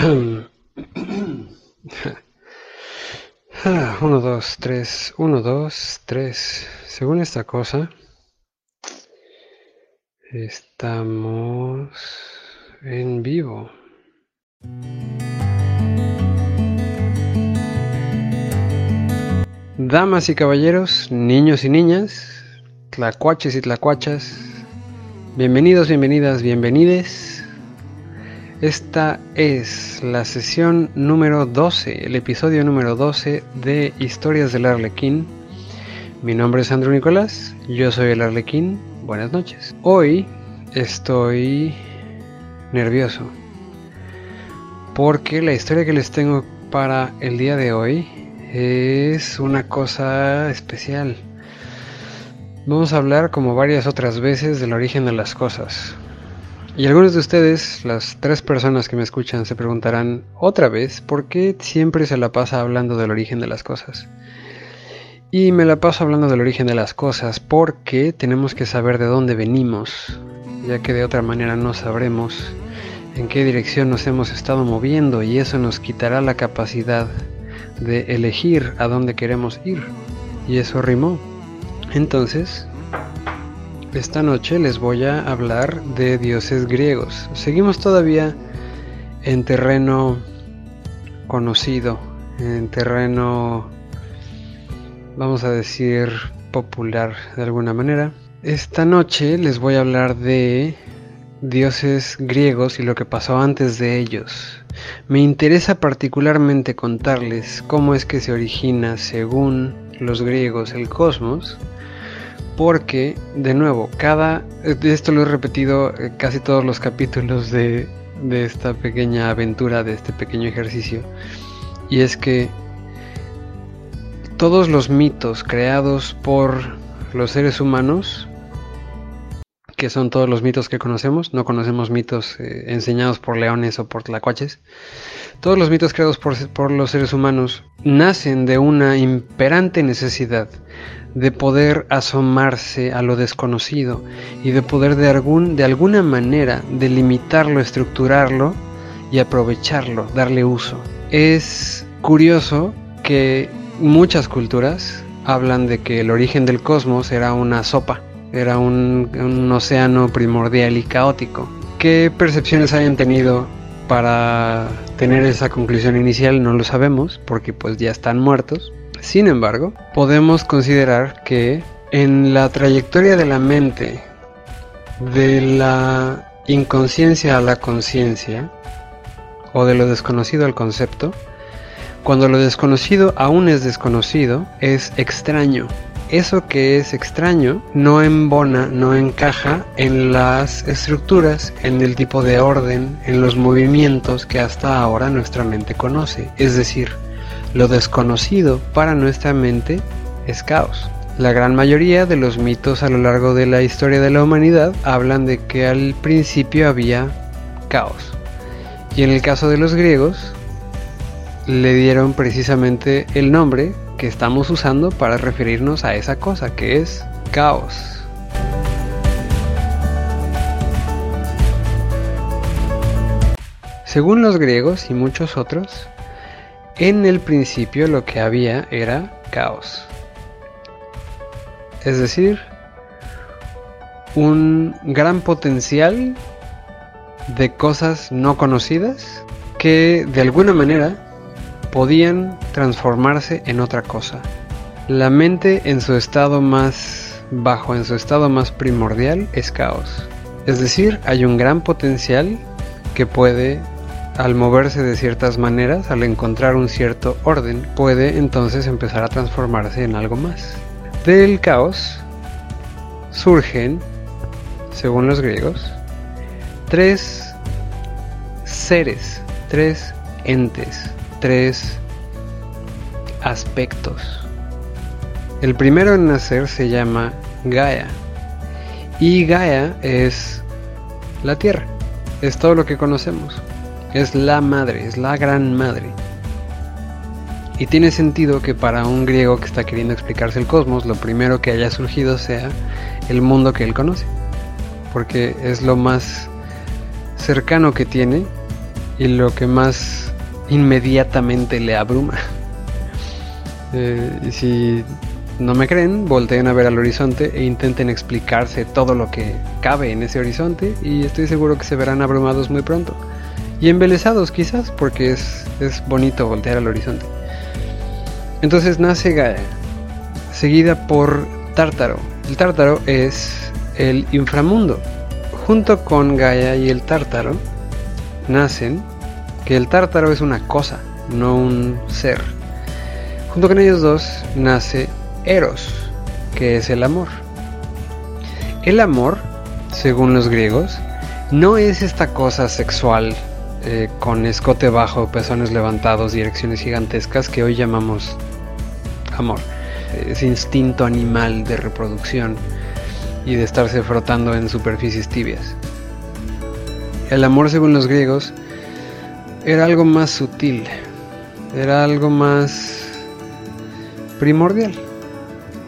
Uno, dos, tres, uno, dos, tres. Según esta cosa, estamos en vivo. Damas y caballeros, niños y niñas, tlacuaches y tlacuachas, bienvenidos, bienvenidas, bienvenides esta es la sesión número 12, el episodio número 12 de Historias del Arlequín. Mi nombre es Andrew Nicolás, yo soy el Arlequín. Buenas noches. Hoy estoy nervioso porque la historia que les tengo para el día de hoy es una cosa especial. Vamos a hablar como varias otras veces del origen de las cosas. Y algunos de ustedes, las tres personas que me escuchan, se preguntarán otra vez por qué siempre se la pasa hablando del origen de las cosas. Y me la paso hablando del origen de las cosas porque tenemos que saber de dónde venimos, ya que de otra manera no sabremos en qué dirección nos hemos estado moviendo y eso nos quitará la capacidad de elegir a dónde queremos ir. Y eso rimó. Entonces, esta noche les voy a hablar de dioses griegos. Seguimos todavía en terreno conocido, en terreno, vamos a decir, popular de alguna manera. Esta noche les voy a hablar de dioses griegos y lo que pasó antes de ellos. Me interesa particularmente contarles cómo es que se origina, según los griegos, el cosmos porque, de nuevo, cada. Esto lo he repetido eh, casi todos los capítulos de, de esta pequeña aventura, de este pequeño ejercicio. Y es que todos los mitos creados por los seres humanos, que son todos los mitos que conocemos, no conocemos mitos eh, enseñados por leones o por tlacuaches, todos los mitos creados por, por, los seres humanos nacen de una imperante necesidad de poder asomarse a lo desconocido y de poder de, algún, de alguna manera delimitarlo, estructurarlo y aprovecharlo, darle uso. Es curioso que muchas culturas hablan de que el origen del cosmos era una sopa, era un, un océano primordial y caótico. ¿Qué percepciones hayan tenido para tener esa conclusión inicial? No lo sabemos, porque pues ya están muertos sin embargo, podemos considerar que en la trayectoria de la mente, de la inconsciencia a la conciencia, o de lo desconocido al concepto, cuando lo desconocido aún es desconocido, es extraño. Eso que es extraño no embona, no encaja en las estructuras, en el tipo de orden, en los movimientos que hasta ahora nuestra mente conoce. Es decir, lo desconocido para nuestra mente es caos. La gran mayoría de los mitos a lo largo de la historia de la humanidad hablan de que al principio había caos. Y en el caso de los griegos, le dieron precisamente el nombre que estamos usando para referirnos a esa cosa que es caos. Según los griegos y muchos otros, en el principio lo que había era caos. Es decir, un gran potencial de cosas no conocidas que de alguna manera podían transformarse en otra cosa. La mente en su estado más bajo, en su estado más primordial, es caos. Es decir, hay un gran potencial que puede al moverse de ciertas maneras, al encontrar un cierto orden, puede entonces empezar a transformarse en algo más. Del caos surgen, según los griegos, tres seres, tres entes, tres aspectos. El primero en nacer se llama Gaia. Y Gaia es la Tierra. Es todo lo que conocemos. Es la madre, es la gran madre. Y tiene sentido que para un griego que está queriendo explicarse el cosmos, lo primero que haya surgido sea el mundo que él conoce. Porque es lo más cercano que tiene y lo que más inmediatamente le abruma. Eh, y si no me creen, volteen a ver al horizonte e intenten explicarse todo lo que cabe en ese horizonte y estoy seguro que se verán abrumados muy pronto. Y embelesados quizás, porque es, es bonito voltear al horizonte. Entonces nace Gaia, seguida por Tártaro. El Tártaro es el inframundo. Junto con Gaia y el Tártaro nacen que el Tártaro es una cosa, no un ser. Junto con ellos dos nace Eros, que es el amor. El amor, según los griegos, no es esta cosa sexual eh, con escote bajo, pezones levantados y erecciones gigantescas que hoy llamamos amor. Ese instinto animal de reproducción y de estarse frotando en superficies tibias. El amor, según los griegos, era algo más sutil, era algo más primordial,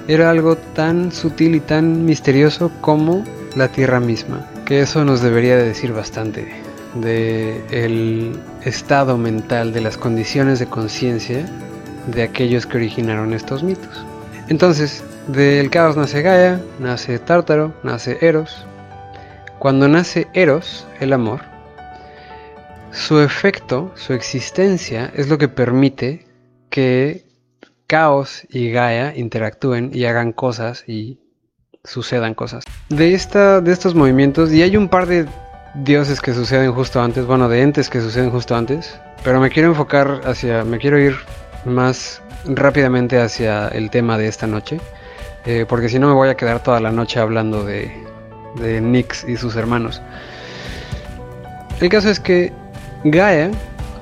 era algo tan sutil y tan misterioso como la tierra misma, que eso nos debería de decir bastante de el estado mental, de las condiciones de conciencia de aquellos que originaron estos mitos. Entonces, del caos nace Gaia, nace Tártaro, nace Eros. Cuando nace Eros, el amor, su efecto, su existencia, es lo que permite que Caos y Gaia interactúen y hagan cosas y sucedan cosas. De, esta, de estos movimientos, y hay un par de dioses que suceden justo antes, bueno, de entes que suceden justo antes, pero me quiero enfocar hacia, me quiero ir más rápidamente hacia el tema de esta noche, eh, porque si no me voy a quedar toda la noche hablando de, de Nix y sus hermanos. El caso es que Gaia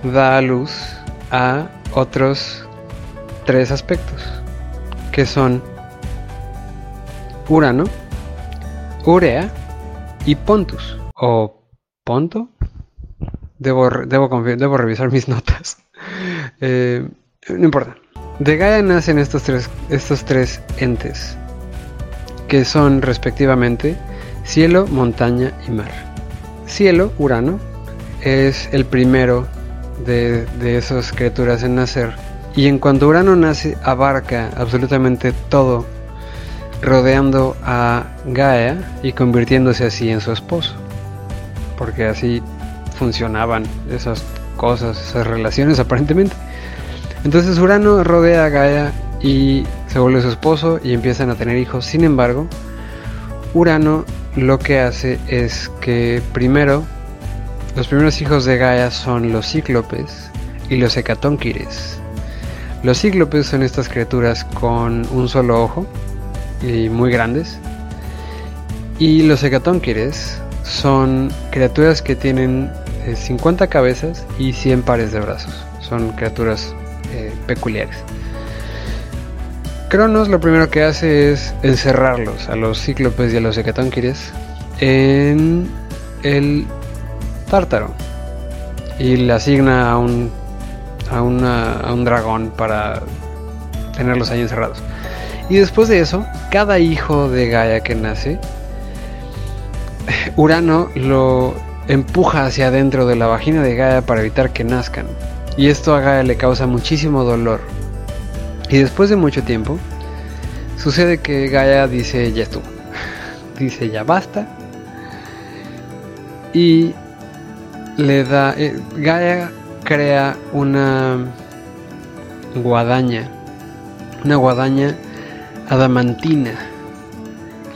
da a luz a otros tres aspectos, que son Urano, Urea y Pontus, o Debo, debo, revisar mis notas. Eh, no importa. De Gaia nacen estos tres, estos tres entes, que son respectivamente cielo, montaña y mar. Cielo, Urano, es el primero de, esas criaturas en nacer. Y en cuanto Urano nace, abarca absolutamente todo, rodeando a Gaia y convirtiéndose así en su esposo. Porque así funcionaban esas cosas, esas relaciones aparentemente. Entonces Urano rodea a Gaia y se vuelve su esposo y empiezan a tener hijos. Sin embargo, Urano lo que hace es que primero los primeros hijos de Gaia son los cíclopes y los hecatónquires. Los cíclopes son estas criaturas con un solo ojo y muy grandes. Y los hecatónquires son criaturas que tienen 50 eh, cabezas y 100 pares de brazos. Son criaturas eh, peculiares. Cronos lo primero que hace es encerrarlos, a los cíclopes y a los hecatónquires, en el Tártaro y le asigna a un, a, a un dragón para tenerlos ahí encerrados. Y después de eso, cada hijo de Gaia que nace, Urano lo empuja hacia adentro de la vagina de Gaia para evitar que nazcan. Y esto a Gaia le causa muchísimo dolor. Y después de mucho tiempo, sucede que Gaia dice ya estuvo. dice ya basta. Y le da. Eh, Gaia crea una guadaña. Una guadaña adamantina.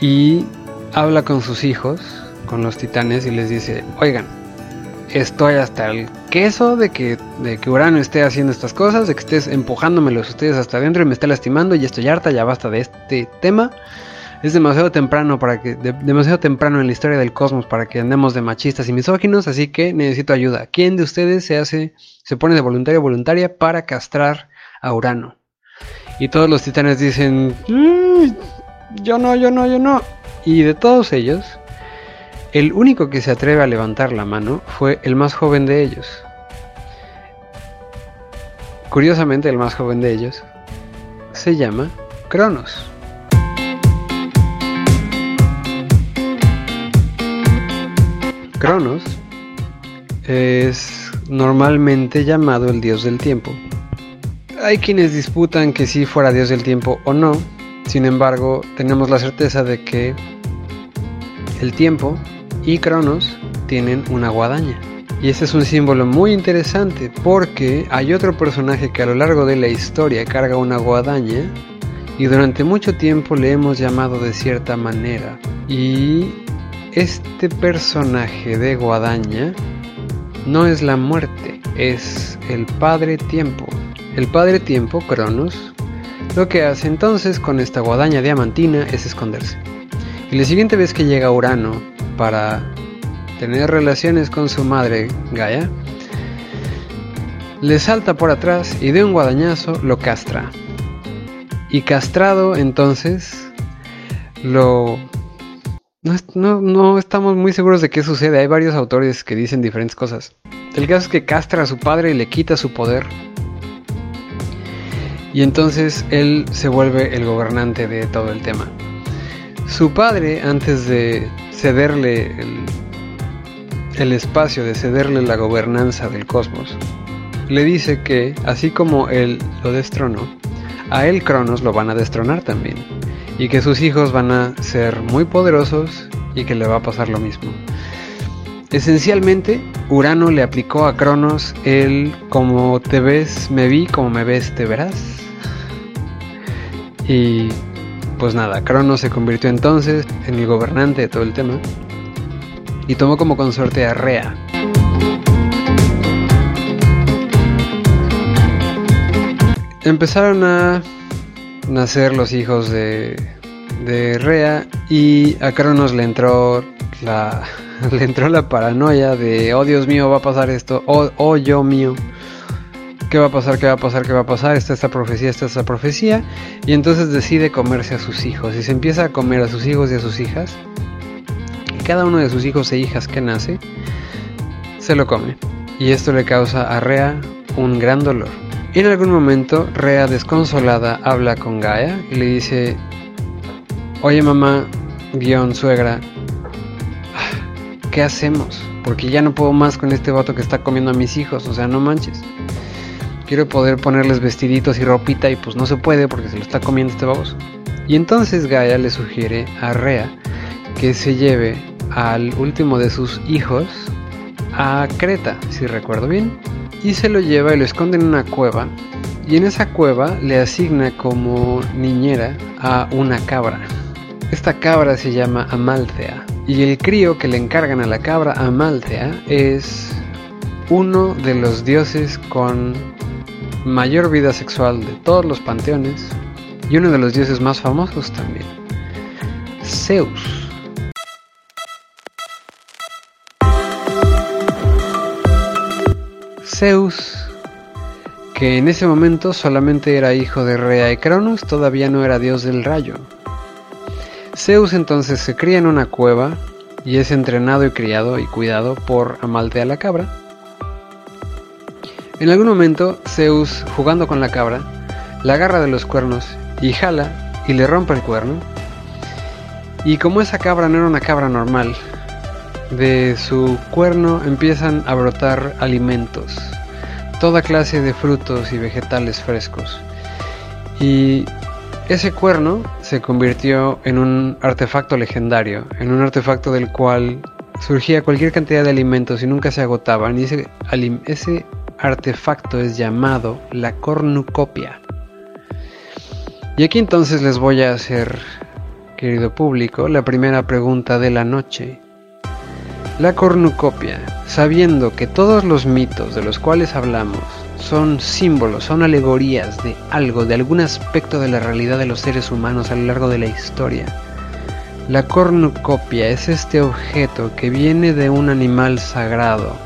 Y habla con sus hijos, con los titanes, y les dice: Oigan, estoy hasta el queso de que, de que Urano esté haciendo estas cosas, de que estés empujándomelos ustedes hasta adentro y me esté lastimando, y estoy harta, ya basta de este tema es demasiado temprano para que demasiado temprano en la historia del cosmos para que andemos de machistas y misóginos, así que necesito ayuda. ¿Quién de ustedes se hace se pone de voluntario voluntaria para castrar a Urano? Y todos los titanes dicen, mm, yo no, yo no, yo no. Y de todos ellos, el único que se atreve a levantar la mano fue el más joven de ellos. Curiosamente, el más joven de ellos se llama Cronos. Cronos es normalmente llamado el dios del tiempo. Hay quienes disputan que si fuera dios del tiempo o no, sin embargo tenemos la certeza de que el tiempo y Cronos tienen una guadaña. Y este es un símbolo muy interesante porque hay otro personaje que a lo largo de la historia carga una guadaña y durante mucho tiempo le hemos llamado de cierta manera. Y este personaje de guadaña no es la muerte, es el Padre Tiempo. El Padre Tiempo, Cronos, lo que hace entonces con esta guadaña diamantina es esconderse. Y la siguiente vez que llega Urano para tener relaciones con su madre, Gaia, le salta por atrás y de un guadañazo lo castra. Y castrado entonces lo... No, no, estamos muy seguros de qué sucede. Hay varios autores que dicen diferentes cosas. El caso es que castra a su padre y le quita su poder. Y entonces él se vuelve el gobernante de todo el tema. Su padre, antes de cederle el, el espacio, de cederle la gobernanza del cosmos, le dice que, así como él lo destronó, a él Cronos lo van a destronar también, y que sus hijos van a ser muy poderosos y que le va a pasar lo mismo. Esencialmente, Urano le aplicó a Cronos el como te ves, me vi, como me ves, te verás. Y pues nada, Cronos se convirtió entonces en el gobernante de todo el tema y tomó como consorte a Rea. Empezaron a nacer los hijos de, Rea y a Cronos le entró la le entró la paranoia de oh Dios mío va a pasar esto oh, oh yo mío qué va a pasar, qué va a pasar, qué va a pasar, está esta profecía, está esta profecía, y entonces decide comerse a sus hijos, y se empieza a comer a sus hijos y a sus hijas, y cada uno de sus hijos e hijas que nace, se lo come, y esto le causa a Rea un gran dolor. Y en algún momento, Rea desconsolada habla con Gaia y le dice, oye mamá, guion suegra, ¿qué hacemos? Porque ya no puedo más con este vato que está comiendo a mis hijos, o sea, no manches quiero poder ponerles vestiditos y ropita y pues no se puede porque se lo está comiendo este baboso. Y entonces Gaia le sugiere a Rea que se lleve al último de sus hijos a Creta, si recuerdo bien, y se lo lleva y lo esconde en una cueva. Y en esa cueva le asigna como niñera a una cabra. Esta cabra se llama Amalthea. Y el crío que le encargan a la cabra Amalthea es uno de los dioses con mayor vida sexual de todos los panteones y uno de los dioses más famosos también, Zeus. Zeus, que en ese momento solamente era hijo de Rea y Cronos, todavía no era dios del rayo. Zeus entonces se cría en una cueva y es entrenado y criado y cuidado por Amaltea la cabra, en algún momento, Zeus, jugando con la cabra, la agarra de los cuernos y jala y le rompe el cuerno. Y como esa cabra no era una cabra normal, de su cuerno empiezan a brotar alimentos, toda clase de frutos y vegetales frescos. Y ese cuerno se convirtió en un artefacto legendario, en un artefacto del cual surgía cualquier cantidad de alimentos y nunca se agotaban. Y ese, ese artefacto es llamado la cornucopia. Y aquí entonces les voy a hacer, querido público, la primera pregunta de la noche. La cornucopia, sabiendo que todos los mitos de los cuales hablamos son símbolos, son alegorías de algo, de algún aspecto de la realidad de los seres humanos a lo largo de la historia. La cornucopia es este objeto que viene de un animal sagrado,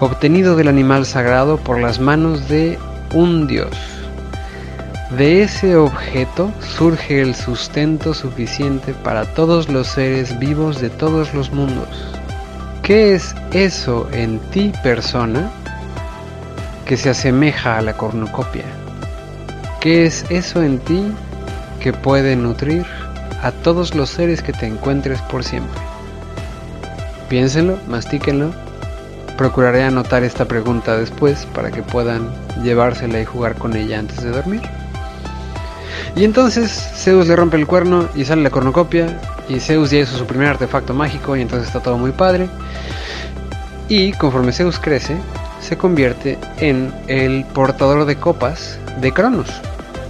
obtenido del animal sagrado por las manos de un dios. De ese objeto surge el sustento suficiente para todos los seres vivos de todos los mundos. ¿Qué es eso en ti persona que se asemeja a la cornucopia? ¿Qué es eso en ti que puede nutrir a todos los seres que te encuentres por siempre? Piénsenlo, mastíquenlo procuraré anotar esta pregunta después para que puedan llevársela y jugar con ella antes de dormir. Y entonces Zeus le rompe el cuerno y sale la cornucopia y Zeus ya hizo su primer artefacto mágico y entonces está todo muy padre. Y conforme Zeus crece, se convierte en el portador de copas de Cronos.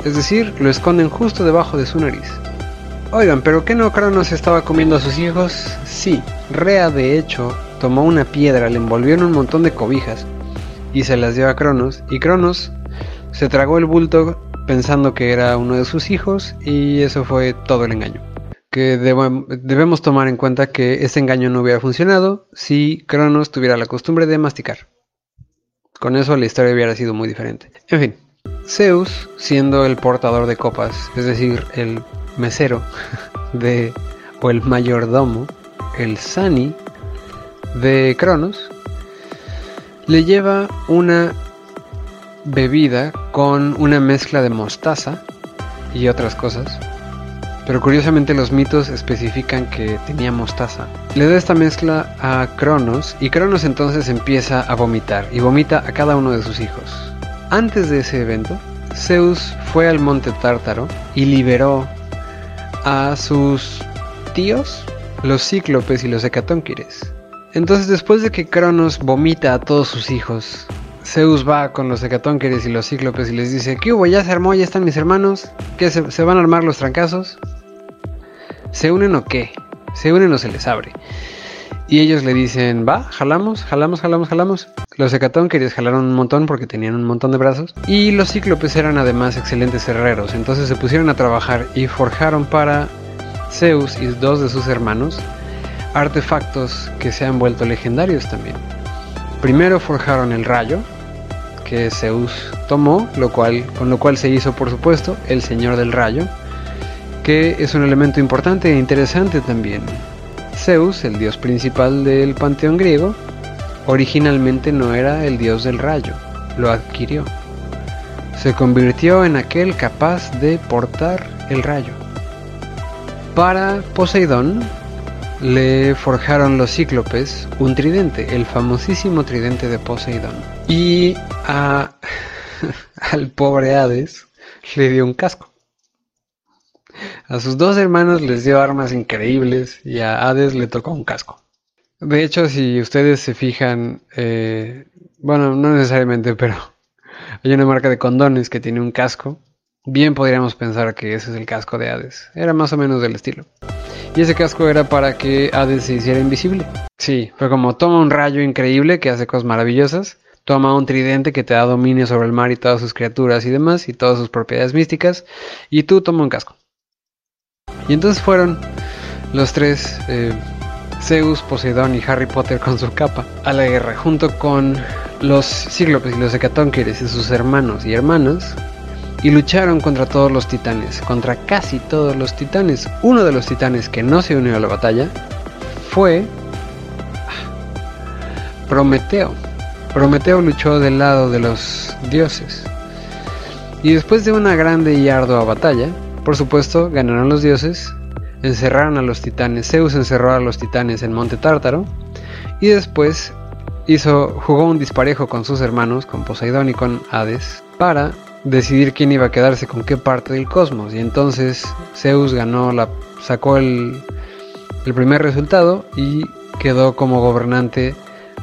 Es decir, lo esconden justo debajo de su nariz. Oigan, ¿pero qué no Cronos estaba comiendo a sus hijos? Sí, Rea de hecho tomó una piedra, le envolvió en un montón de cobijas y se las dio a Cronos. Y Cronos se tragó el bulto pensando que era uno de sus hijos y eso fue todo el engaño. Que debemos tomar en cuenta que ese engaño no hubiera funcionado si Cronos tuviera la costumbre de masticar. Con eso la historia hubiera sido muy diferente. En fin, Zeus, siendo el portador de copas, es decir, el mesero de o el mayordomo, el Sani de Cronos, le lleva una bebida con una mezcla de mostaza y otras cosas. Pero curiosamente los mitos especifican que tenía mostaza. Le da esta mezcla a Cronos y Cronos entonces empieza a vomitar y vomita a cada uno de sus hijos. Antes de ese evento, Zeus fue al monte Tártaro y liberó a sus tíos, los cíclopes y los hecatónquires. Entonces después de que Cronos vomita a todos sus hijos Zeus va con los hecatónqueres y los cíclopes y les dice, ¿qué hubo? ¿Ya se armó? ¿Ya están mis hermanos? ¿Qué se, van a armar los trancazos? ¿Se unen o qué? ¿Se unen o se les abre? Y ellos le dicen, va, jalamos, jalamos, jalamos, jalamos. Los hecatónqueres jalaron un montón porque tenían un montón de brazos. Y los cíclopes eran además excelentes herreros. Entonces se pusieron a trabajar y forjaron para Zeus y dos de sus hermanos artefactos que se han vuelto legendarios también. Primero forjaron el rayo, que Zeus tomó, lo cual, con lo cual se hizo por supuesto el Señor del Rayo, que es un elemento importante e interesante también. Zeus, el dios principal del panteón griego, originalmente no era el dios del rayo, lo adquirió. Se convirtió en aquel capaz de portar el rayo. Para Poseidón, le forjaron los cíclopes un tridente, el famosísimo tridente de Poseidón. Y a, al pobre Hades le dio un casco. A sus dos hermanos les dio armas increíbles y a Hades le tocó un casco. De hecho, si ustedes se fijan, eh, bueno, no necesariamente, pero hay una marca de condones que tiene un casco. Bien podríamos pensar que ese es el casco de Hades. Era más o menos del estilo. Y ese casco era para que Hades se hiciera invisible. Sí, fue como toma un rayo increíble que hace cosas maravillosas, toma un tridente que te da dominio sobre el mar y todas sus criaturas y demás, y todas sus propiedades místicas, y tú toma un casco. Y entonces fueron los tres, eh, Zeus, Poseidón y Harry Potter con su capa, a la guerra, junto con los cíclopes y los hecatónqueres y sus hermanos y hermanas, y lucharon contra todos los titanes, contra casi todos los titanes. Uno de los titanes que no se unió a la batalla fue ah, Prometeo. Prometeo luchó del lado de los dioses. Y después de una grande y ardua batalla, por supuesto, ganaron los dioses, encerraron a los titanes. Zeus encerró a los titanes en Monte Tártaro y después hizo jugó un disparejo con sus hermanos, con Poseidón y con Hades, para decidir quién iba a quedarse con qué parte del cosmos. Y entonces Zeus ganó la, sacó el, el primer resultado y quedó como gobernante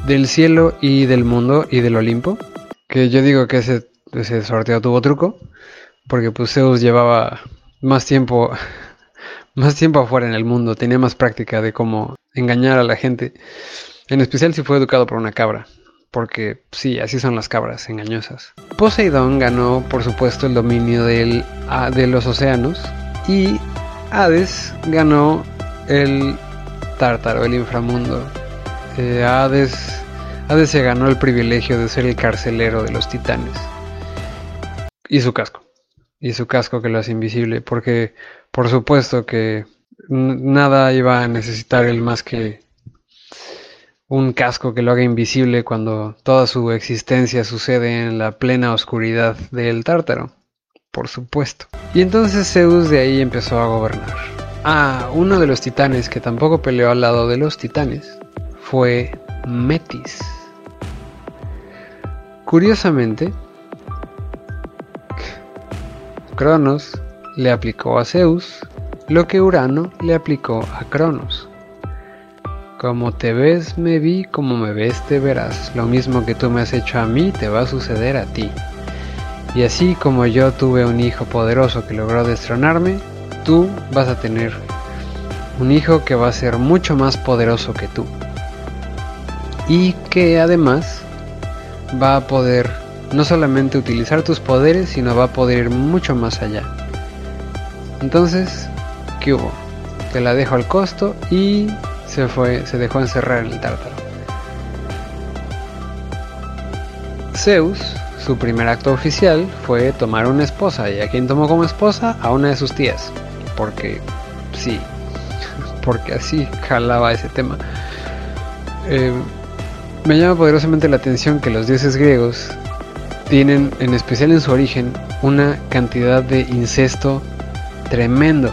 del cielo y del mundo y del Olimpo. Que yo digo que ese, ese sorteo tuvo truco, porque pues Zeus llevaba más tiempo, más tiempo afuera en el mundo, tenía más práctica de cómo engañar a la gente, en especial si fue educado por una cabra porque sí, así son las cabras engañosas. Poseidón ganó, por supuesto, el dominio del, de los océanos y Hades ganó el Tártaro, el inframundo. Eh, Hades, Hades se ganó el privilegio de ser el carcelero de los titanes. Y su casco. Y su casco que lo hace invisible, porque por supuesto que nada iba a necesitar él más que un casco que lo haga invisible cuando toda su existencia sucede en la plena oscuridad del tártaro, por supuesto. Y entonces Zeus de ahí empezó a gobernar. Ah, uno de los titanes que tampoco peleó al lado de los titanes fue Metis. Curiosamente, Cronos le aplicó a Zeus lo que Urano le aplicó a Cronos. Como te ves, me vi, como me ves, te verás. Lo mismo que tú me has hecho a mí, te va a suceder a ti. Y así como yo tuve un hijo poderoso que logró destronarme, tú vas a tener un hijo que va a ser mucho más poderoso que tú. Y que además va a poder no solamente utilizar tus poderes, sino va a poder ir mucho más allá. Entonces, ¿qué hubo? Te la dejo al costo y se fue, se dejó encerrar en el tártaro. Zeus, su primer acto oficial fue tomar una esposa. ¿Y a quién tomó como esposa? A una de sus tías. Porque sí, porque así jalaba ese tema. Eh, me llama poderosamente la atención que los dioses griegos tienen, en especial en su origen, una cantidad de incesto tremendo.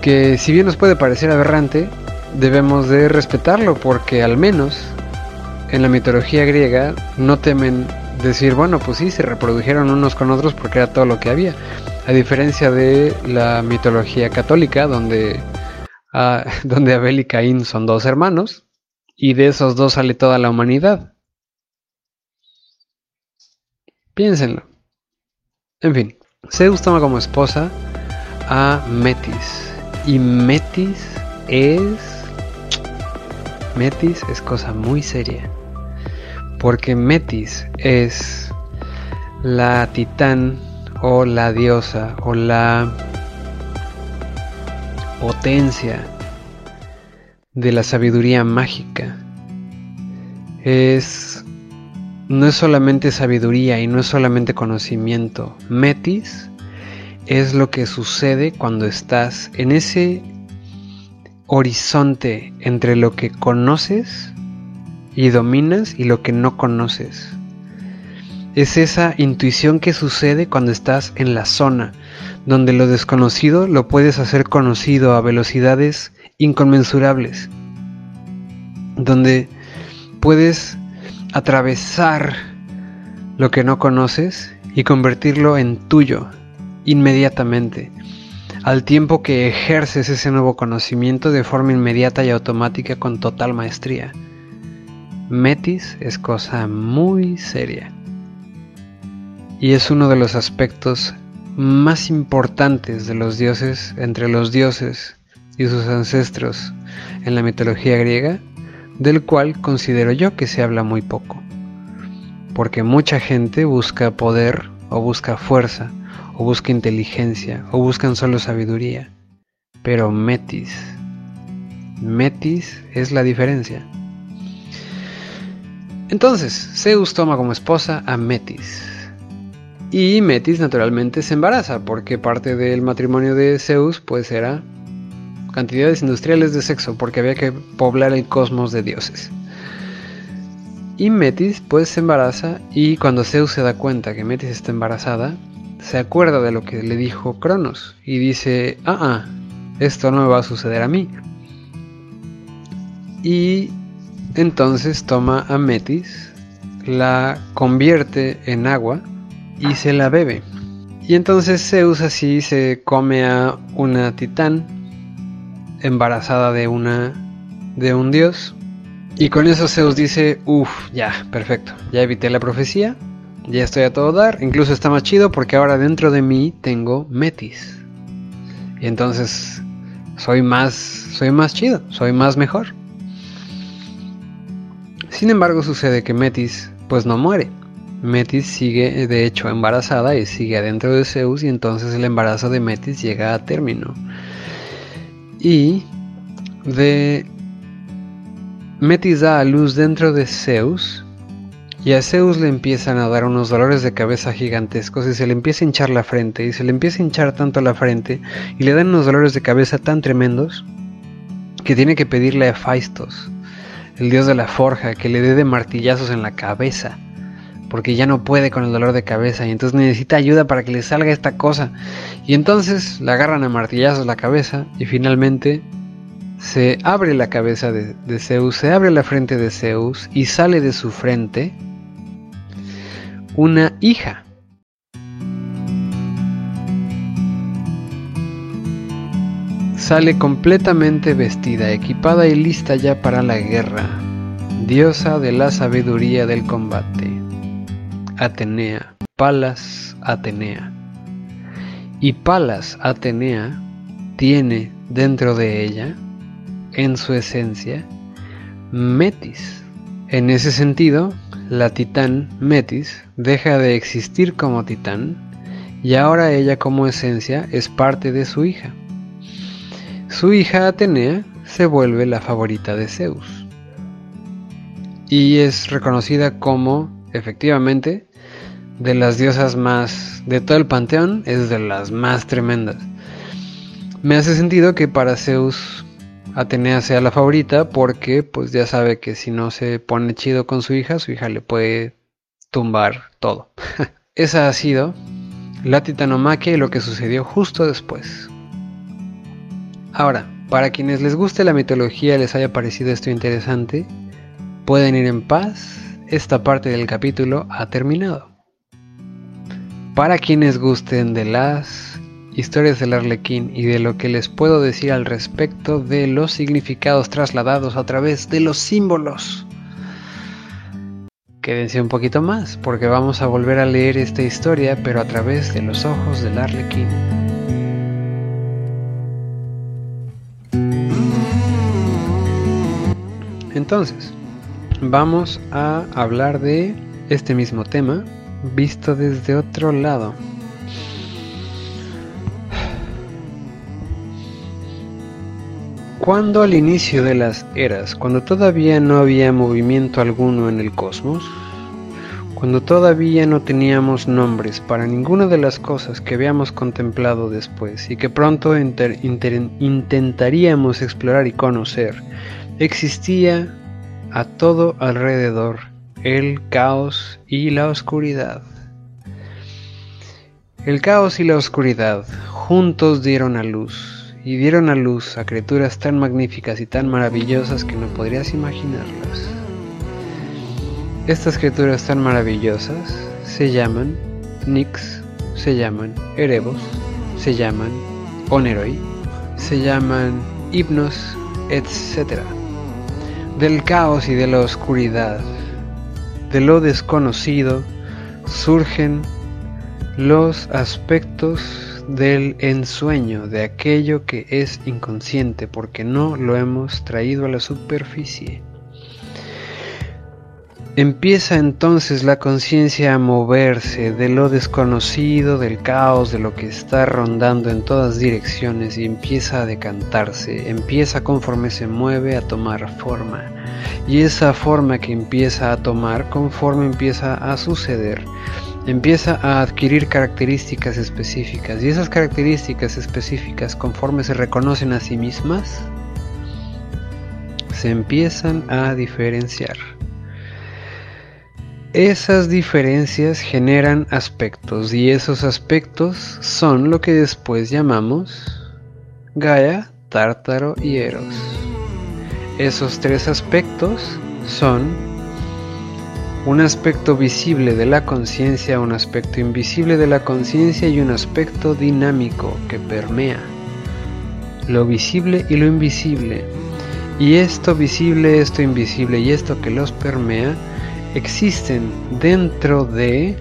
Que si bien nos puede parecer aberrante, debemos de respetarlo porque al menos en la mitología griega no temen decir, bueno, pues sí, se reprodujeron unos con otros porque era todo lo que había. A diferencia de la mitología católica, donde, ah, donde Abel y Caín son dos hermanos, y de esos dos sale toda la humanidad. Piénsenlo. En fin, Zeus toma como esposa a Metis. Y Metis es... Metis es cosa muy seria. Porque Metis es la titán o la diosa o la potencia de la sabiduría mágica. Es no es solamente sabiduría y no es solamente conocimiento. Metis es lo que sucede cuando estás en ese horizonte entre lo que conoces y dominas y lo que no conoces. Es esa intuición que sucede cuando estás en la zona, donde lo desconocido lo puedes hacer conocido a velocidades inconmensurables, donde puedes atravesar lo que no conoces y convertirlo en tuyo inmediatamente, al tiempo que ejerces ese nuevo conocimiento de forma inmediata y automática con total maestría. Metis es cosa muy seria y es uno de los aspectos más importantes de los dioses entre los dioses y sus ancestros en la mitología griega, del cual considero yo que se habla muy poco, porque mucha gente busca poder o busca fuerza o busca inteligencia o buscan solo sabiduría, pero Metis, Metis es la diferencia. Entonces, Zeus toma como esposa a Metis. Y Metis naturalmente se embaraza, porque parte del matrimonio de Zeus pues era cantidades industriales de sexo, porque había que poblar el cosmos de dioses. Y Metis pues se embaraza y cuando Zeus se da cuenta que Metis está embarazada, se acuerda de lo que le dijo Cronos y dice, ah, ah, esto no me va a suceder a mí. Y entonces toma a Metis, la convierte en agua y se la bebe. Y entonces Zeus así se come a una titán embarazada de una de un dios. Y con eso Zeus dice, uff, ya, perfecto, ya evité la profecía, ya estoy a todo dar, incluso está más chido porque ahora dentro de mí tengo Metis. Y entonces soy más, soy más chido, soy más mejor. Sin embargo, sucede que Metis pues no muere. Metis sigue de hecho embarazada y sigue adentro de Zeus y entonces el embarazo de Metis llega a término. Y de Metis da a luz dentro de Zeus y a Zeus le empiezan a dar unos dolores de cabeza gigantescos y se le empieza a hinchar la frente y se le empieza a hinchar tanto la frente y le dan unos dolores de cabeza tan tremendos que tiene que pedirle a Faistos, el dios de la forja, que le dé de martillazos en la cabeza, porque ya no puede con el dolor de cabeza y entonces necesita ayuda para que le salga esta cosa. Y entonces le agarran a martillazos la cabeza y finalmente se abre la cabeza de, Zeus, se abre la frente de Zeus y sale de su frente una hija. Sale completamente vestida, equipada y lista ya para la guerra, diosa de la sabiduría del combate. Atenea, Palas Atenea. Y Palas Atenea tiene dentro de ella, en su esencia, Metis. En ese sentido, la titán Metis deja de existir como titán y ahora ella como esencia es parte de su hija. Su hija Atenea se vuelve la favorita de Zeus y es reconocida como, efectivamente, de las diosas más, de todo el panteón, es de las más tremendas. Me hace sentido que para Zeus Atenea sea la favorita porque pues ya sabe que si no se pone chido con su hija, su hija le puede tumbar todo. Esa ha sido la titanomaquia y lo que sucedió justo después. Ahora, para quienes les guste la mitología les haya parecido esto interesante, pueden ir en paz, esta parte del capítulo ha terminado. Para quienes gusten de las historias del arlequín y de lo que les puedo decir al respecto de los significados trasladados a través de los símbolos. Quédense un poquito más porque vamos a volver a leer esta historia pero a través de los ojos del arlequín. Entonces, vamos a hablar de este mismo tema visto desde otro lado. Cuando al inicio de las eras, cuando todavía no había movimiento alguno en el cosmos, cuando todavía no teníamos nombres para ninguna de las cosas que habíamos contemplado después y que pronto intentaríamos explorar y conocer, existía a todo alrededor el caos y la oscuridad. El caos y la oscuridad juntos dieron a luz y dieron a luz a criaturas tan magníficas y tan maravillosas que no podrías imaginarlas. Estas criaturas tan maravillosas se llaman Nix, se llaman Erebos, se llaman Oneroi, se llaman Hipnos, etc. Del caos y de la oscuridad, de lo desconocido, surgen los aspectos del ensueño, de aquello que es inconsciente, porque no lo hemos traído a la superficie. Empieza entonces la conciencia a moverse de lo desconocido, del caos, de lo que está rondando en todas direcciones y empieza a decantarse, empieza conforme se mueve a tomar forma. Y esa forma que empieza a tomar conforme empieza a suceder, empieza a adquirir características específicas y esas características específicas conforme se reconocen a sí mismas se empiezan a diferenciar. Esas diferencias generan aspectos y esos aspectos son lo que después llamamos Gaia, Tártaro y Eros. Esos tres aspectos son un aspecto visible de la conciencia, un aspecto invisible de la conciencia y un aspecto dinámico que permea lo visible y lo invisible. Y esto visible, esto invisible y esto que los permea existen dentro de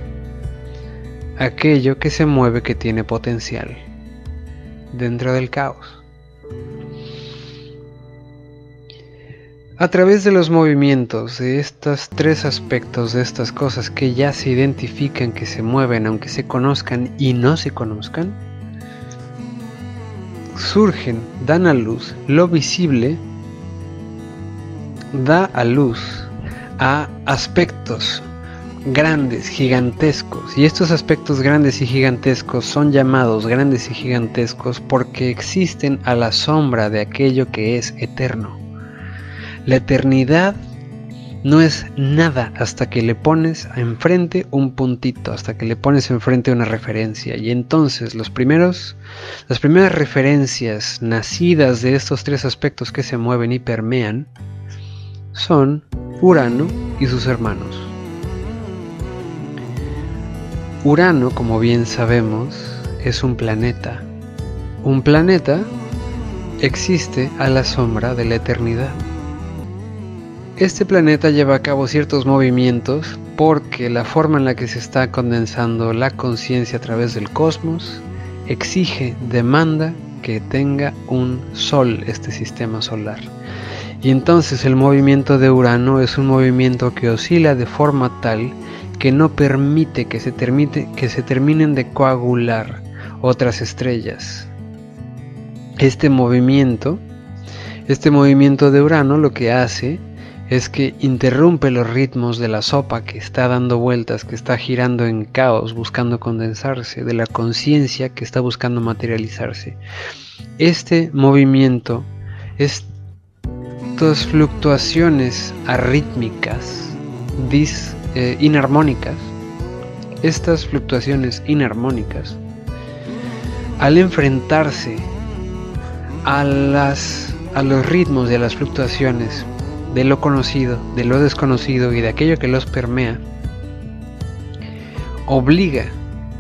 aquello que se mueve que tiene potencial, dentro del caos. A través de los movimientos de estos tres aspectos, de estas cosas que ya se identifican, que se mueven, aunque se conozcan y no se conozcan, surgen, dan a luz lo visible, da a luz a aspectos grandes, gigantescos. Y estos aspectos grandes y gigantescos son llamados grandes y gigantescos porque existen a la sombra de aquello que es eterno. La eternidad no es nada hasta que le pones enfrente un puntito, hasta que le pones enfrente una referencia. Y entonces los primeros, las primeras referencias nacidas de estos tres aspectos que se mueven y permean son Urano y sus hermanos. Urano, como bien sabemos, es un planeta. Un planeta existe a la sombra de la eternidad. Este planeta lleva a cabo ciertos movimientos porque la forma en la que se está condensando la conciencia a través del cosmos exige, demanda que tenga un sol este sistema solar. Y entonces el movimiento de Urano es un movimiento que oscila de forma tal que no permite que se, que se terminen de coagular otras estrellas. Este movimiento, este movimiento de Urano lo que hace es que interrumpe los ritmos de la sopa que está dando vueltas, que está girando en caos, buscando condensarse, de la conciencia que está buscando materializarse. Este movimiento, estas fluctuaciones arrítmicas, dis, eh, inarmónicas, estas fluctuaciones inarmónicas, al enfrentarse a, las, a los ritmos de las fluctuaciones de lo conocido, de lo desconocido y de aquello que los permea, obliga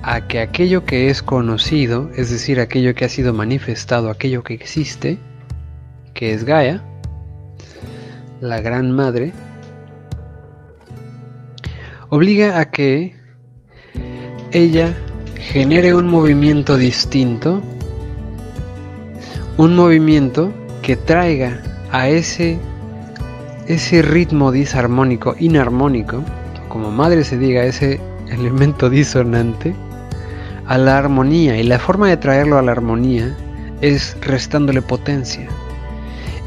a que aquello que es conocido, es decir, aquello que ha sido manifestado, aquello que existe, que es Gaia, la gran madre, obliga a que ella genere un movimiento distinto, un movimiento que traiga a ese ese ritmo disarmónico, inarmónico, como madre se diga, ese elemento disonante, a la armonía. Y la forma de traerlo a la armonía es restándole potencia.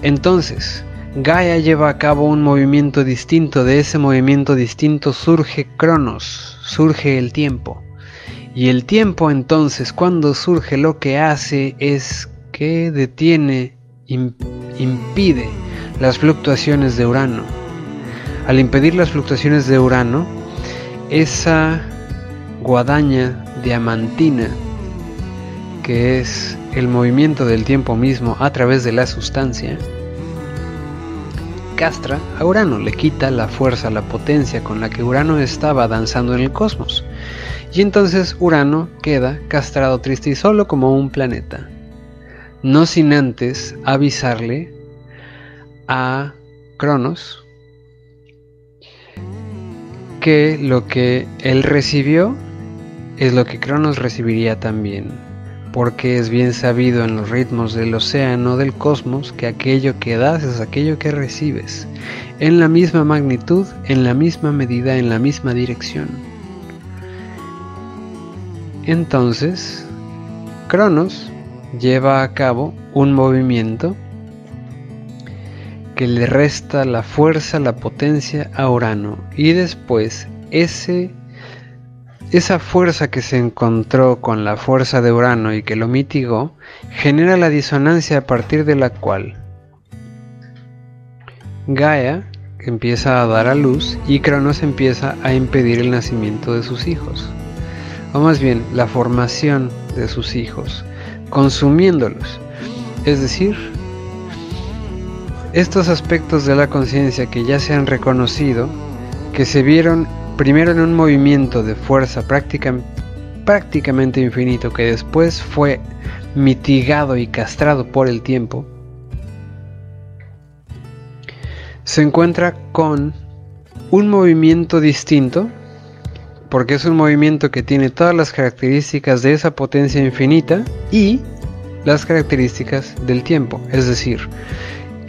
Entonces, Gaia lleva a cabo un movimiento distinto, de ese movimiento distinto surge Cronos, surge el tiempo. Y el tiempo entonces, cuando surge, lo que hace es que detiene, impide las fluctuaciones de Urano. Al impedir las fluctuaciones de Urano, esa guadaña diamantina, que es el movimiento del tiempo mismo a través de la sustancia, castra a Urano, le quita la fuerza, la potencia con la que Urano estaba danzando en el cosmos. Y entonces Urano queda castrado, triste y solo como un planeta. No sin antes avisarle a Cronos que lo que él recibió es lo que Cronos recibiría también, porque es bien sabido en los ritmos del océano del cosmos que aquello que das es aquello que recibes, en la misma magnitud, en la misma medida, en la misma dirección. Entonces, Cronos lleva a cabo un movimiento que le resta la fuerza, la potencia a Urano. Y después ese, esa fuerza que se encontró con la fuerza de Urano y que lo mitigó, genera la disonancia a partir de la cual Gaia empieza a dar a luz y Cronos empieza a impedir el nacimiento de sus hijos. O más bien, la formación de sus hijos, consumiéndolos. Es decir, estos aspectos de la conciencia que ya se han reconocido, que se vieron primero en un movimiento de fuerza prácticamente infinito, que después fue mitigado y castrado por el tiempo, se encuentra con un movimiento distinto, porque es un movimiento que tiene todas las características de esa potencia infinita y las características del tiempo, es decir,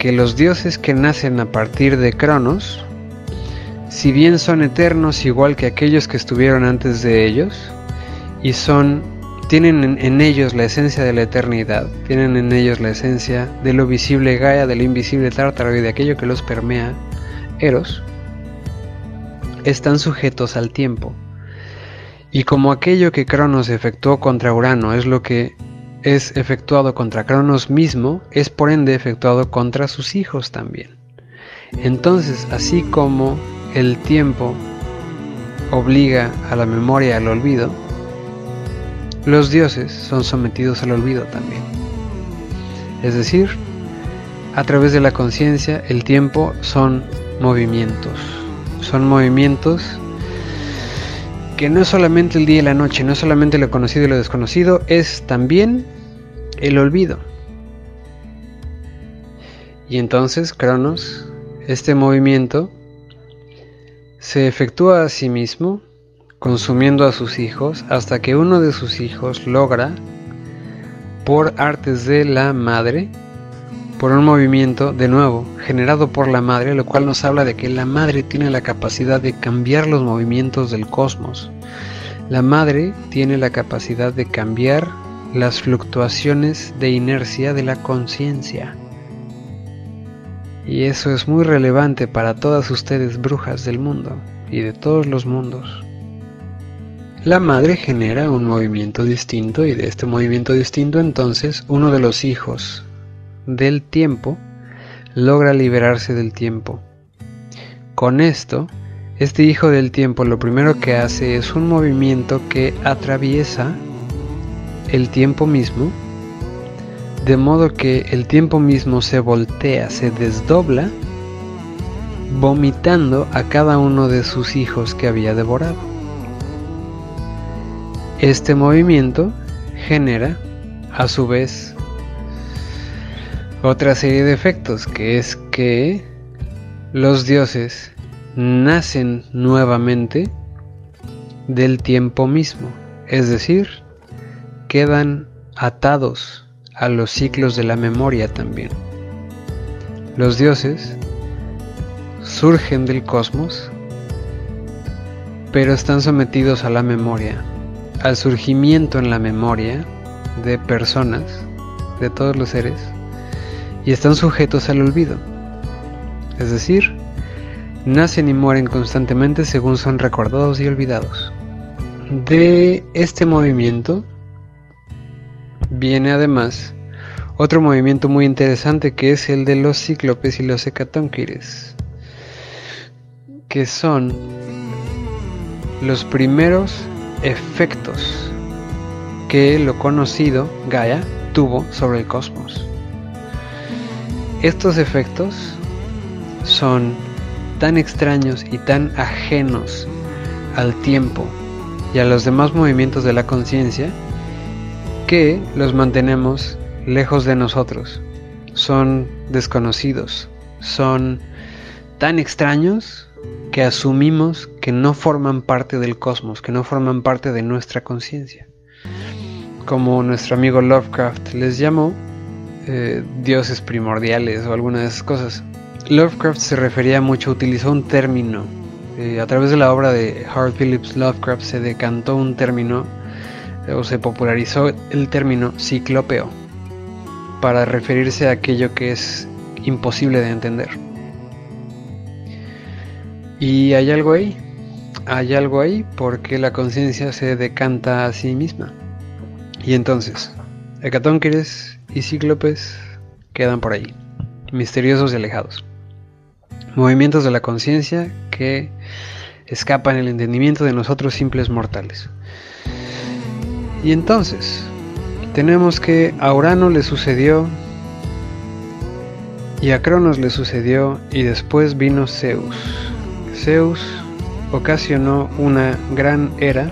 que los dioses que nacen a partir de Cronos, si bien son eternos igual que aquellos que estuvieron antes de ellos, y son tienen en, ellos la esencia de la eternidad, tienen en ellos la esencia de lo visible Gaia, de lo invisible Tártaro y de aquello que los permea Eros, están sujetos al tiempo. Y como aquello que Cronos efectuó contra Urano es lo que es efectuado contra Cronos mismo, es por ende efectuado contra sus hijos también. Entonces, así como el tiempo obliga a la memoria al olvido, los dioses son sometidos al olvido también. Es decir, a través de la conciencia, el tiempo son movimientos. Son movimientos que no es solamente el día y la noche, no es solamente lo conocido y lo desconocido, es también el olvido. Y entonces Cronos, este movimiento, se efectúa a sí mismo, consumiendo a sus hijos, hasta que uno de sus hijos logra, por artes de la madre, por un movimiento de nuevo generado por la madre, lo cual nos habla de que la madre tiene la capacidad de cambiar los movimientos del cosmos. La madre tiene la capacidad de cambiar las fluctuaciones de inercia de la conciencia. Y eso es muy relevante para todas ustedes brujas del mundo y de todos los mundos. La madre genera un movimiento distinto y de este movimiento distinto entonces uno de los hijos del tiempo logra liberarse del tiempo. Con esto, este hijo del tiempo lo primero que hace es un movimiento que atraviesa el tiempo mismo, de modo que el tiempo mismo se voltea, se desdobla, vomitando a cada uno de sus hijos que había devorado. Este movimiento genera, a su vez, otra serie de efectos, que es que los dioses nacen nuevamente del tiempo mismo, es decir, quedan atados a los ciclos de la memoria también. Los dioses surgen del cosmos, pero están sometidos a la memoria, al surgimiento en la memoria de personas, de todos los seres, y están sujetos al olvido. Es decir, nacen y mueren constantemente según son recordados y olvidados. De este movimiento viene además otro movimiento muy interesante que es el de los cíclopes y los hecatónquires, que son los primeros efectos que lo conocido Gaia tuvo sobre el cosmos. Estos efectos son tan extraños y tan ajenos al tiempo y a los demás movimientos de la conciencia que los mantenemos lejos de nosotros. Son desconocidos, son tan extraños que asumimos que no forman parte del cosmos, que no forman parte de nuestra conciencia. Como nuestro amigo Lovecraft les llamó, eh, dioses primordiales o alguna de esas cosas. Lovecraft se refería mucho, utilizó un término. Eh, a través de la obra de Howard Phillips Lovecraft se decantó un término eh, o se popularizó el término ciclópeo para referirse a aquello que es imposible de entender. Y hay algo ahí, hay algo ahí porque la conciencia se decanta a sí misma. Y entonces, Hecatónquires y cíclopes quedan por ahí, misteriosos y alejados. Movimientos de la conciencia que escapan el entendimiento de nosotros simples mortales. Y entonces, tenemos que a Urano le sucedió y a Cronos le sucedió y después vino Zeus. Zeus ocasionó una gran era.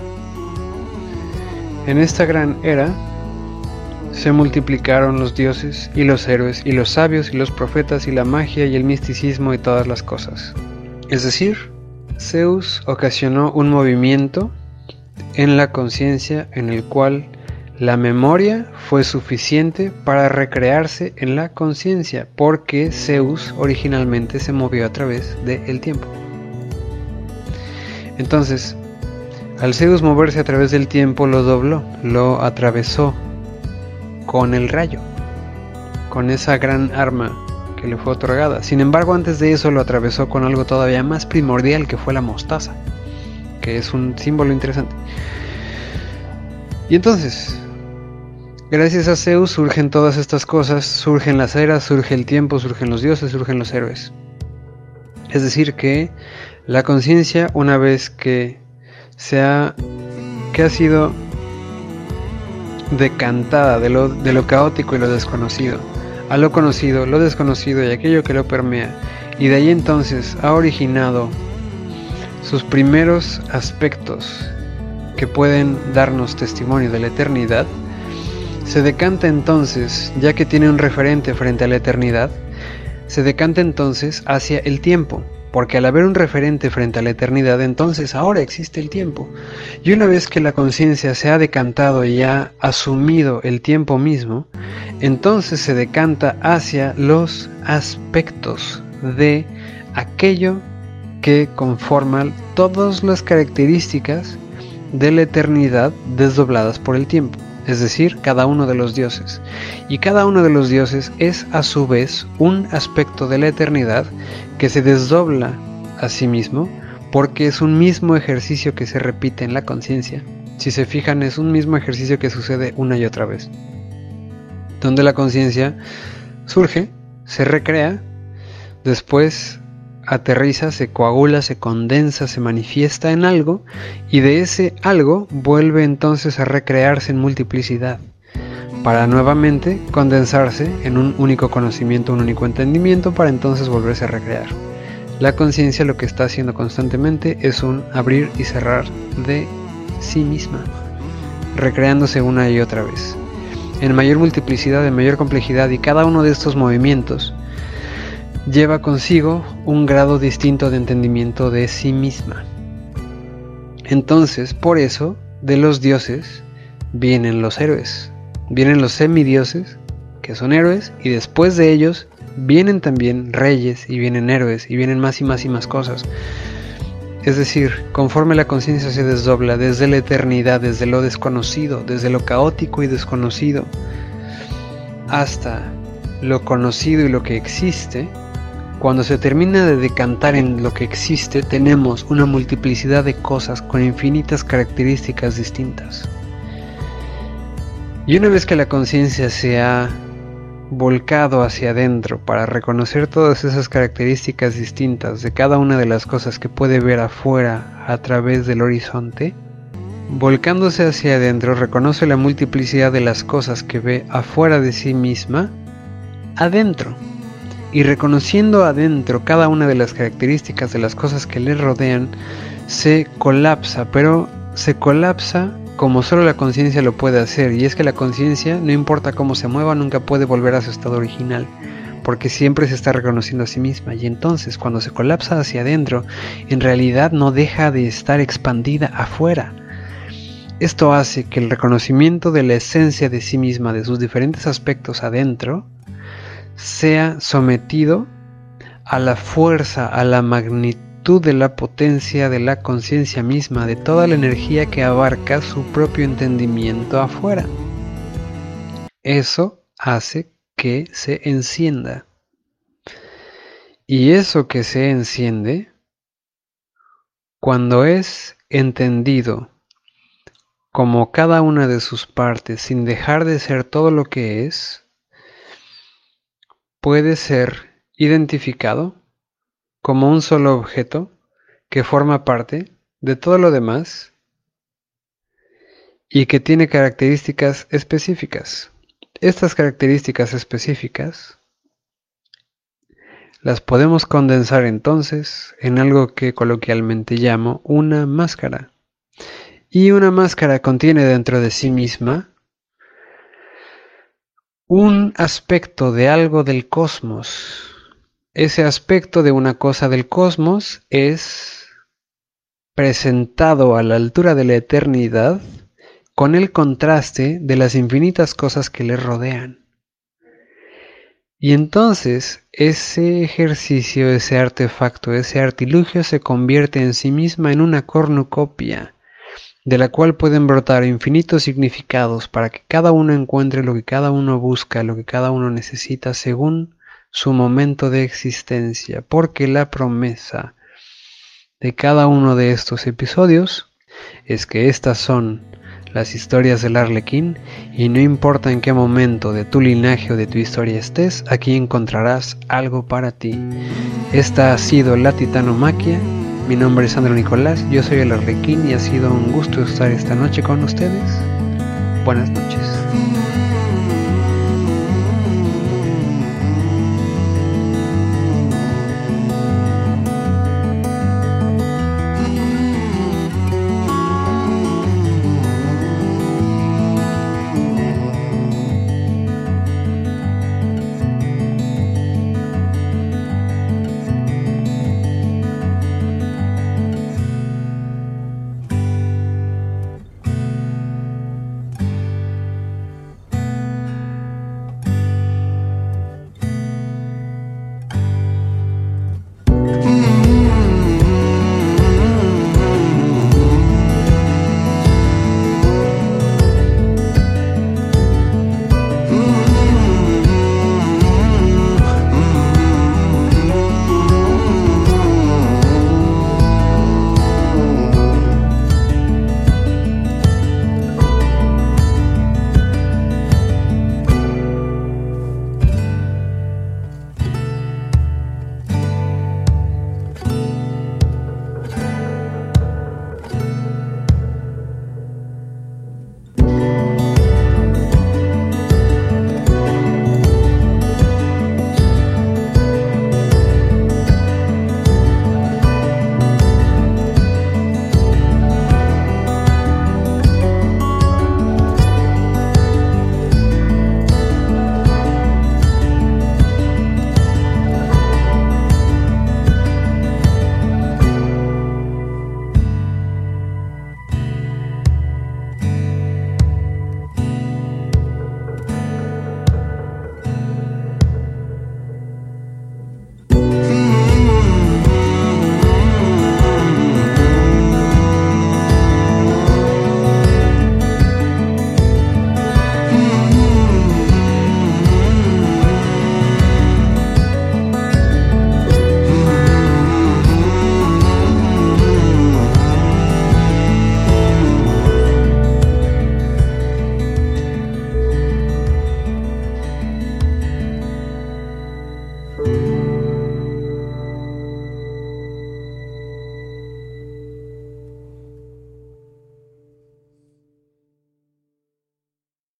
En esta gran era se multiplicaron los dioses y los héroes y los sabios y los profetas y la magia y el misticismo y todas las cosas. Es decir, Zeus ocasionó un movimiento en la conciencia en el cual la memoria fue suficiente para recrearse en la conciencia, porque Zeus originalmente se movió a través del tiempo. Entonces, al Zeus moverse a través del tiempo lo dobló, lo atravesó, con el rayo, con esa gran arma que le fue otorgada. Sin embargo, antes de eso lo atravesó con algo todavía más primordial que fue la mostaza, que es un símbolo interesante. Y entonces, gracias a Zeus surgen todas estas cosas, surgen las eras, surge el tiempo, surgen los dioses, surgen los héroes. Es decir, que la conciencia, una vez que se ha, que ha sido decantada de lo, caótico y lo desconocido, a lo conocido, lo desconocido y aquello que lo permea, y de ahí entonces ha originado sus primeros aspectos que pueden darnos testimonio de la eternidad, se decanta entonces, ya que tiene un referente frente a la eternidad, se decanta entonces hacia el tiempo, porque al haber un referente frente a la eternidad, entonces ahora existe el tiempo. Y una vez que la conciencia se ha decantado y ha asumido el tiempo mismo, entonces se decanta hacia los aspectos de aquello que conforman todas las características de la eternidad desdobladas por el tiempo, es decir, cada uno de los dioses. Y cada uno de los dioses es a su vez un aspecto de la eternidad que se desdobla a sí mismo porque es un mismo ejercicio que se repite en la conciencia. Si se fijan, es un mismo ejercicio que sucede una y otra vez. Donde la conciencia surge, se recrea, después aterriza, se coagula, se condensa, se manifiesta en algo y de ese algo vuelve entonces a recrearse en multiplicidad para nuevamente condensarse en un único conocimiento, un único entendimiento para entonces volverse a recrear. La conciencia lo que está haciendo constantemente es un abrir y cerrar de sí misma, recreándose una y otra vez, en mayor multiplicidad, en mayor complejidad y cada uno de estos movimientos lleva consigo un grado distinto de entendimiento de sí misma. Entonces, por eso, de los dioses vienen los héroes, vienen los semidioses, que son héroes, y después de ellos vienen también reyes y vienen héroes y vienen más y más y más cosas. Es decir, conforme la conciencia se desdobla desde la eternidad, desde lo desconocido, desde lo caótico y desconocido, hasta lo conocido y lo que existe, cuando se termina de decantar en lo que existe, tenemos una multiplicidad de cosas con infinitas características distintas. Y una vez que la conciencia se ha volcado hacia adentro para reconocer todas esas características distintas de cada una de las cosas que puede ver afuera a través del horizonte, volcándose hacia adentro reconoce la multiplicidad de las cosas que ve afuera de sí misma adentro y reconociendo adentro cada una de las características de las cosas que le rodean, se colapsa, pero se colapsa como solo la conciencia lo puede hacer, y es que la conciencia, no importa cómo se mueva, nunca puede volver a su estado original, porque siempre se está reconociendo a sí misma, y entonces cuando se colapsa hacia adentro, en realidad no deja de estar expandida afuera. Esto hace que el reconocimiento de la esencia de sí misma, de sus diferentes aspectos adentro, sea sometido a la fuerza, a la magnitud de la potencia de la conciencia misma, de toda la energía que abarca su propio entendimiento afuera. Eso hace que se encienda. Y eso que se enciende, cuando es entendido como cada una de sus partes sin dejar de ser todo lo que es, puede ser identificado como un solo objeto que forma parte de todo lo demás y que tiene características específicas. Estas características específicas las podemos condensar entonces en algo que coloquialmente llamo una máscara. Y una máscara contiene dentro de sí misma un aspecto de algo del cosmos. Ese aspecto de una cosa del cosmos es presentado a la altura de la eternidad con el contraste de las infinitas cosas que le rodean. Y entonces ese ejercicio, ese artefacto, ese artilugio se convierte en sí misma en una cornucopia de la cual pueden brotar infinitos significados para que cada uno encuentre lo que cada uno busca, lo que cada uno necesita según su momento de existencia, porque la promesa de cada uno de estos episodios es que estas son las historias del arlequín y no importa en qué momento de tu linaje o de tu historia estés, aquí encontrarás algo para ti. Esta ha sido la titanomaquia mi nombre es Sandro Nicolás, yo soy el Arlequín y ha sido un gusto estar esta noche con ustedes. Buenas noches.